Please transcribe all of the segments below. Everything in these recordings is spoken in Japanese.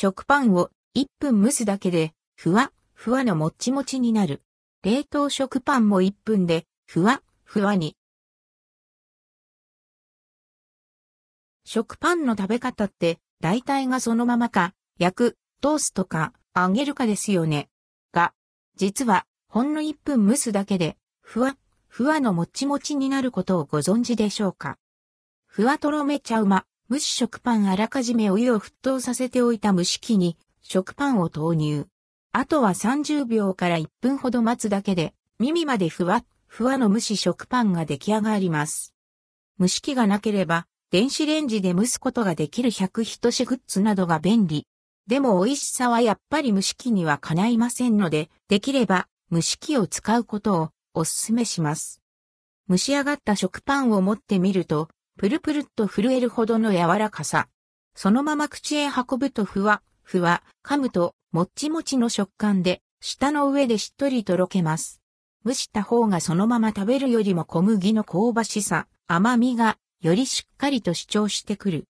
食パンを1分蒸すだけで、ふわ、ふわのもっちもちになる。冷凍食パンも1分で、ふわ、ふわに。食パンの食べ方って、大体がそのままか、焼く、トーストか、揚げるかですよね。が、実は、ほんの1分蒸すだけで、ふわ、ふわのもっちもちになることをご存知でしょうか。ふわとろめちゃうま、蒸し食パンあらかじめお湯を沸騰させておいた蒸し器に、食パンを投入。あとは30秒から1分ほど待つだけで、耳までふわっ、ふわの蒸し食パンが出来上がります。蒸し器がなければ、電子レンジで蒸すことができる100ひしグッズなどが便利。でも美味しさはやっぱり蒸し器にはかないませんので、できれば蒸し器を使うことをお勧めします。蒸し上がった食パンを持ってみると、プルプルっと震えるほどの柔らかさ。そのまま口へ運ぶとふわ、ふわ、噛むともっちもちの食感で、舌の上でしっとりとろけます。蒸した方がそのまま食べるよりも小麦の香ばしさ、甘みがよりしっかりと主張してくる。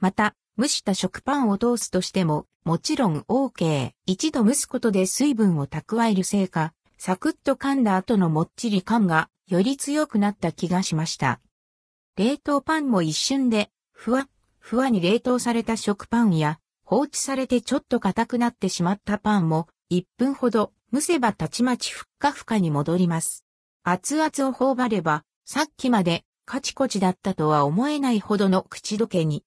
また、蒸した食パンを通すとしても、もちろん OK。一度蒸すことで水分を蓄えるせいか、サクッと噛んだ後のもっちり感がより強くなった気がしました。冷凍パンも一瞬で、ふわ、ふわに冷凍された食パンや、放置されてちょっと硬くなってしまったパンも、1分ほど蒸せばたちまちふっかふかに戻ります。熱々を頬張れば、さっきまでカチコチだったとは思えないほどの口どけに。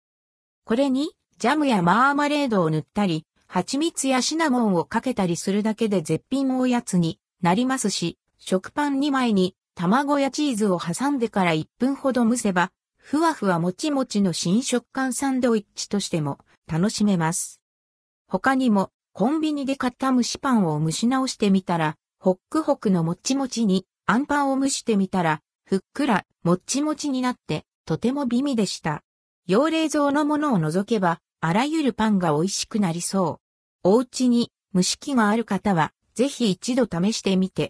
これに、ジャムやマーマレードを塗ったり、蜂蜜やシナモンをかけたりするだけで絶品おやつになりますし、食パン2枚に卵やチーズを挟んでから1分ほど蒸せば、ふわふわもちもちの新食感サンドイッチとしても楽しめます。他にも、コンビニで買った蒸しパンを蒸し直してみたら、ホックホクのもちもちに、アンパンを蒸してみたら、ふっくら、もっちもちになって、とても美味でした。用冷蔵のものを除けば、あらゆるパンが美味しくなりそう。お家に蒸し器がある方は、ぜひ一度試してみて